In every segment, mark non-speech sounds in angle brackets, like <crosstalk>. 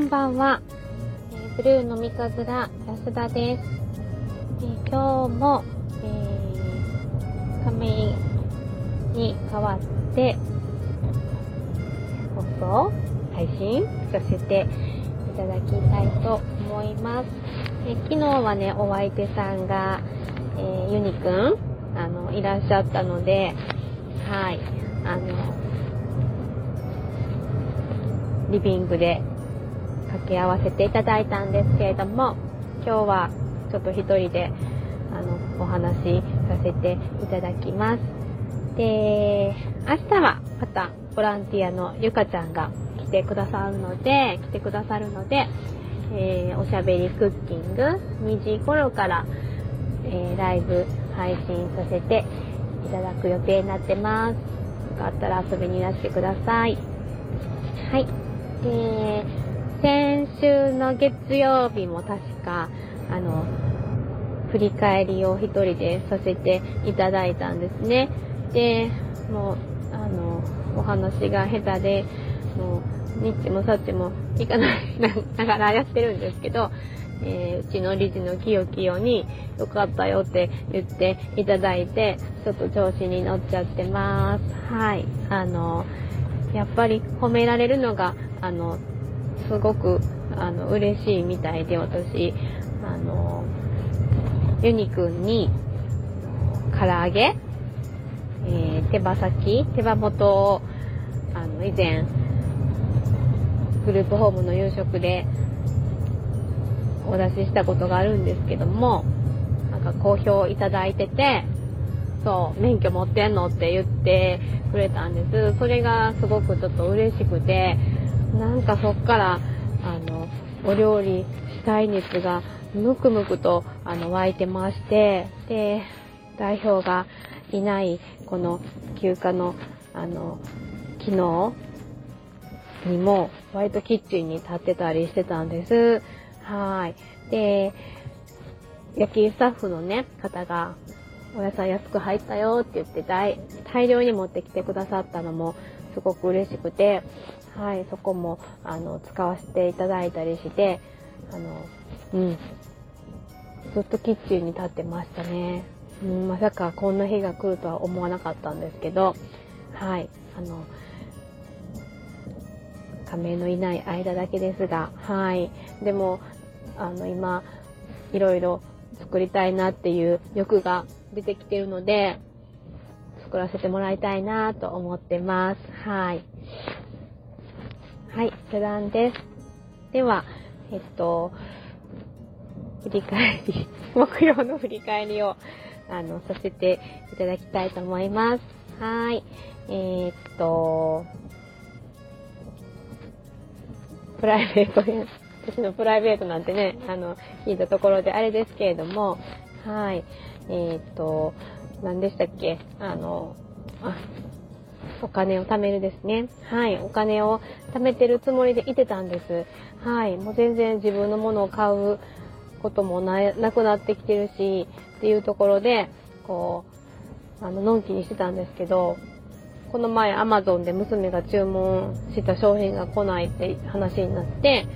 んばんは、えー、ブルーの三日面安田です、えー、今日も、えー、亀井に代わって放送配信させていただきたいと思います、え昨日はねお相手さんが、えユニくんあのいらっしゃったのではいあのリビングで掛け合わせていただいたんですけれども今日はちょっと一人であのお話しさせていただきます。で明日はまたボランティアのゆかちゃんが来てくださるので来てくださるので、えー、おしゃべりクッキング2時頃から、えー、ライブ配信させていただく予定になってます。よかったら遊びにいらしてください。はい。で、先週の月曜日も確か、あの、振り返りを一人でさせていただいたんですね。で、もう、あの、お話が下手で、もう、ニッチもサッチもいかない <laughs> ながらやってるんですけど、えー、うちの理事のキヨキヨによかったよって言っていただいて、ちょっと調子に乗っちゃってます。はい。あの、やっぱり褒められるのがあのすごくあの嬉しいみたいで私。あのユニくんに唐揚げ、えー、手羽先？手羽元をあの以前グループホームの夕食でお出ししたことがあるんですけどもなんか好評いただいててそう免許持ってんの？って言ってくれたんです。それがすごくちょっと嬉しくてなんかそっからあのお料理したい熱がムクムクとあの湧いてましてで代表がいないこの休暇のあの昨日にも割とキッチンに立ってたりしてたんです。はい。で、焼きスタッフのね、方が、お野菜安く入ったよって言って大大量に持ってきてくださったのもすごく嬉しくて、はい、そこも、あの、使わせていただいたりして、あの、うん、ずっとキッチンに立ってましたね。うん、まさかこんな日が来るとは思わなかったんですけど、はい、あの、仮名のいない間だけですが、はい。でも、あの、今、いろいろ作りたいなっていう欲が出てきてるので、作らせてもらいたいなと思ってます。はい。はい、余談です。では、えっと、振り返り、木曜の振り返りを、あの、させていただきたいと思います。はい。えー、っと、プライベートで、私のプライベートなんてね、あの、聞いたところであれですけれども、はい。えー、っと、何でしたっけ？あの、あ、お金を貯めるですね。はい。お金を貯めてるつもりでいてたんです。はい。もう全然自分のものを買うこともなくなってきてるし、っていうところで、こう、あの、のんきにしてたんですけど、この前 Amazon で娘が注文した商品が来ないって話になって、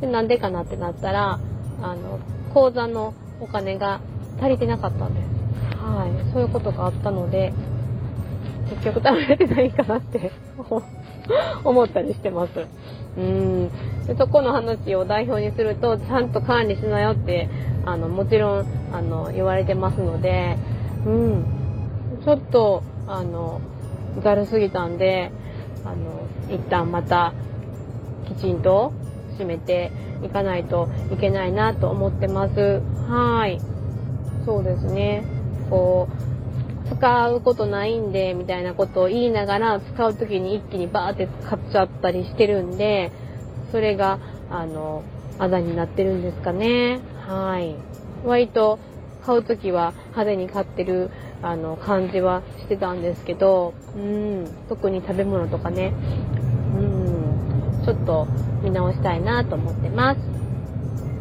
でなんでかなってなったら、あの、口座のお金が足りてなかったんです。はい。そういうことがあったので、結局食べれてないかなって思ったりしてます。うん。でそこの話を代表にすると、ちゃんと管理しなよって、あの、もちろん、あの、言われてますので、うん。ちょっと、あの、ざるすぎたんで、あの、一旦また、きちんと締めていかないといけないなと思ってます。はい。そうですね。こう、使うことないんで、みたいなことを言いながら、使う時に一気にバーって使っちゃったりしてるんで、それが、あの、あだになってるんですかね。はい。割と、買う時は派手に買ってる、あの、感じはしてたんですけど、うん、特に食べ物とかね、うん、ちょっと見直したいなと思ってます。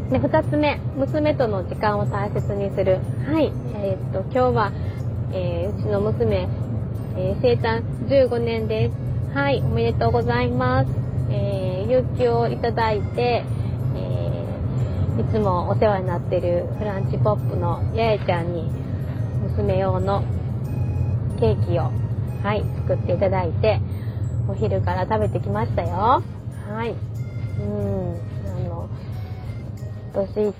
で、二つ目、娘との時間を大切にする。はい。えー、っと、今日は、えー、うちの娘、えー、生誕15年です。はい、おめでとうございます。え有給をいただいて、えー、いつもお世話になってるフランチポップのやえちゃんに娘用のケーキを、はい、作っていただいて、お昼から食べてきましたよ。はい。うん、あの、私、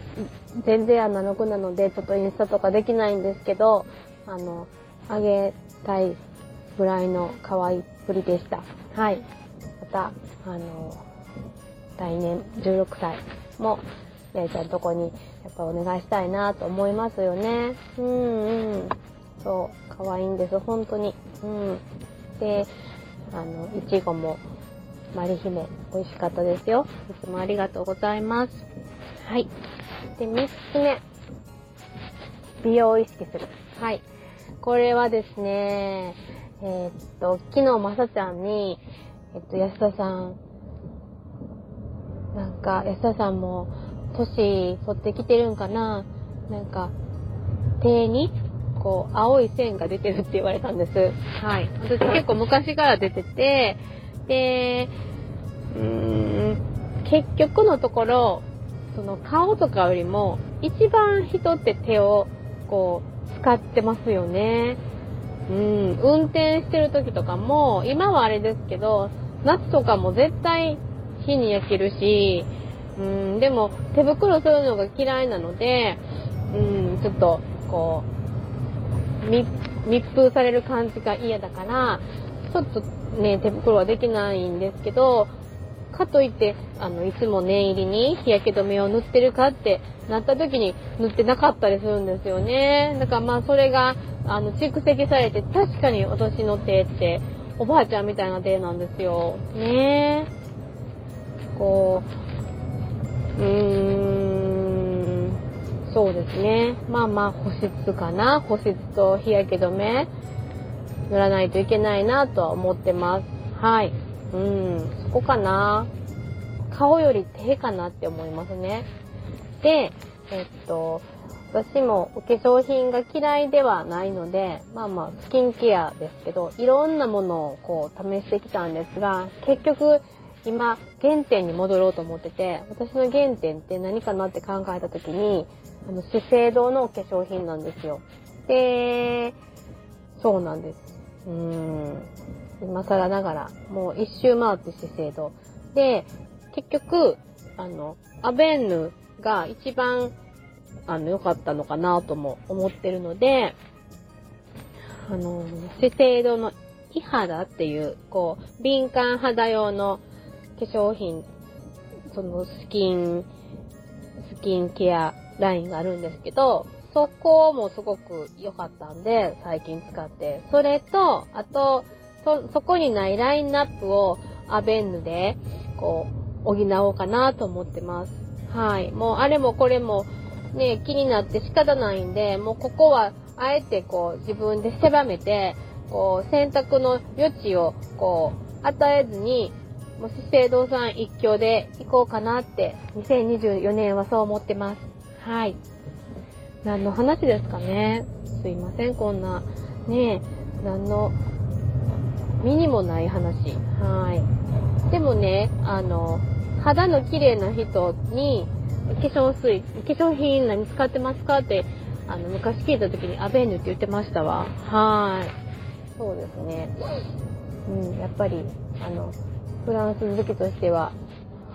全然あの子なので、ちょっとインスタとかできないんですけど、あの、あげたいぐらいの可愛いっぷりでした。はい。また、あの、来年16歳も、やいちゃんとこにやっぱお願いしたいなと思いますよね。うんうん。そう、可愛いんです、本当に。うん。で、あの、いちごも、マリ姫、美味しかったですよ。いつもありがとうございます。はい。で、3つ目。美容を意識する。はい。これはですね、えー、っと、昨日まさちゃんに、えっと、安田さん、なんか、安田さんも、年取ってきてるんかな？なんか、手に、こう、青い線が出てるって言われたんです。はい。私結構昔から出てて、で、うーん、結局のところ、その顔とかよりも、一番人って手を、こう、使ってますよね。うん、運転してる時とかも、今はあれですけど、夏とかも絶対火に焼けるし、うん、でも手袋するのが嫌いなので、うん、ちょっと、こう、密封される感じが嫌だから、ちょっとね、手袋はできないんですけど、かといって、あの、いつも念入りに日焼け止めを塗ってるかってなった時に塗ってなかったりするんですよね。だからまあそれが、あの、蓄積されて、確かに私の手って、おばあちゃんみたいな手なんですよ。ねこう、うーん、そうですね。まあまあ保湿かな。保湿と日焼け止め塗らないといけないなとは思ってます。はい。うん、そこかな。顔より手かなって思いますね。で、えっと、私もお化粧品が嫌いではないので、まあまあスキンケアですけど、いろんなものをこう試してきたんですが、結局今原点に戻ろうと思ってて、私の原点って何かなって考えた時に、あの資生堂のお化粧品なんですよ。で、そうなんです。うん。今更ながら、もう一周回って資生堂。で、結局、あの、アベンヌが一番あの、良かったのかなとも思ってるので、あの、資生堂のイ肌っていう、こう、敏感肌用の化粧品、そのスキン、スキンケアラインがあるんですけど、そこもすごく良かったんで、最近使って。それと、あと、そ、そこにないラインナップをアベンヌで、こう、補おうかなと思ってます。はい。もう、あれもこれも、ね、気になって仕方ないんで、もうここは、あえてこう、自分で狭めて、こう、選択の余地を、こう、与えずに、もう資生堂さん一強で行こうかなって、2024年はそう思ってます。はい。何の話ですかねすいません、こんな、ね、何の、身にもない話。はい。でもね、あの、肌の綺麗な人に、化粧水、化粧品何使ってますかって、あの、昔聞いた時にアベーヌって言ってましたわ。はい。そうですね。うん、やっぱり、あの、フランス好きとしては、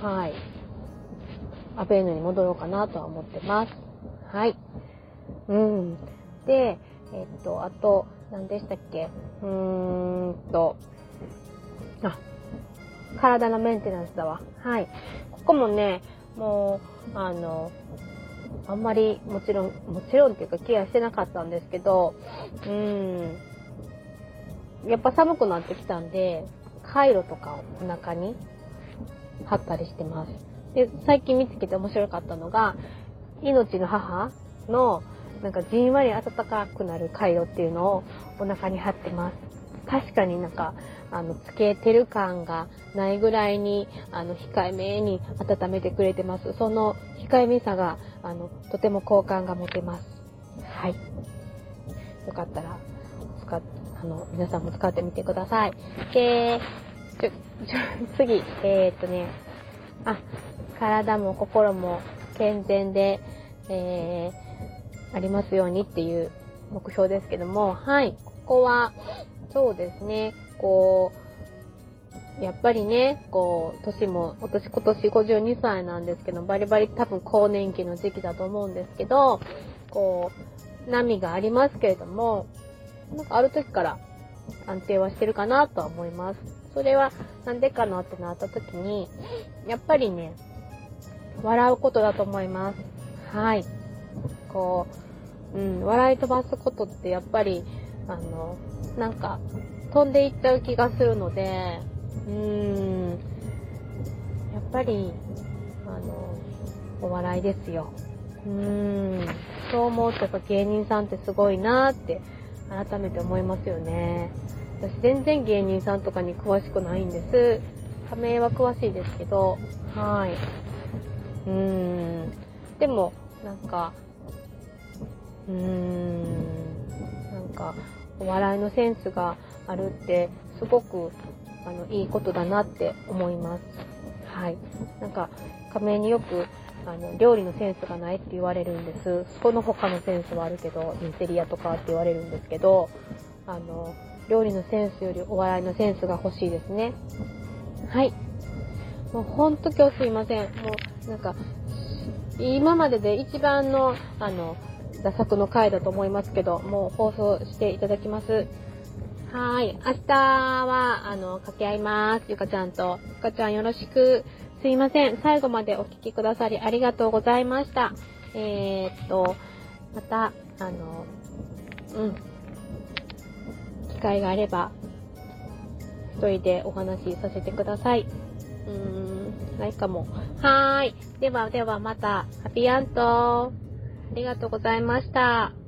はい。アベーヌに戻ろうかなとは思ってます。はい。うん。で、えっと、あと、何でしたっけ？うーんと、あ、体のメンテナンスだわ。はい。ここもね、もう、あの、あんまりもちろん、もちろんっていうかケアしてなかったんですけど、うーん、やっぱ寒くなってきたんで、カイロとかをお腹に貼ったりしてます。で、最近見つけて面白かったのが、命の母のなんかじんわり暖かくなるカイロっていうのをお腹に貼ってます。確かになんか、あの、つけてる感がないぐらいに、あの、控えめに温めてくれてます。その控えめさが、あの、とても好感が持てます。はい。よかったら、使っ、あの、皆さんも使ってみてください。で、ちょ、ちょ、次、えー、っとね、あ、体も心も健全で、えー、ありますようにっていう目標ですけども、はい、ここは、そうですね、こう、やっぱりね、こう、年も、私今年52歳なんですけど、バリバリ多分更年期の時期だと思うんですけど、こう、波がありますけれども、なんかある時から安定はしてるかなとは思います。それはなんでかなってなった時に、やっぱりね、笑うことだと思います。はい。こう、うん、笑い飛ばすことってやっぱり、あの、なんか、飛んでいっちゃう気がするので、うーん、やっぱり、あの、お笑いですよ。うーん、そう思うとやっぱ芸人さんってすごいなーって改めて思いますよね。私全然芸人さんとかに詳しくないんです。仮名は詳しいですけど、はい。うーん。でも、なんか、うーん、なんか、お笑いのセンスがあるって、すごく、あの、いいことだなって思います。はい。なんか、仮名によく、あの、料理のセンスがないって言われるんです。その他のセンスはあるけど、インテリアとかって言われるんですけど、あの、料理のセンスよりお笑いのセンスが欲しいですね。はい。もうほんと今日すいません。もうなんか、今までで一番の、あの、打作の回だと思いますけど、もう放送していただきます。はい。明日は、あの、掛け合います。ゆかちゃんと。ゆかちゃんよろしく。すいません。最後までお聴きくださりありがとうございました。えー、っと、また、あの、うん。機会があれば、一人でお話しさせてください。うーん、ないかも。はーい。ではではまた、ハピアント。ありがとうございました。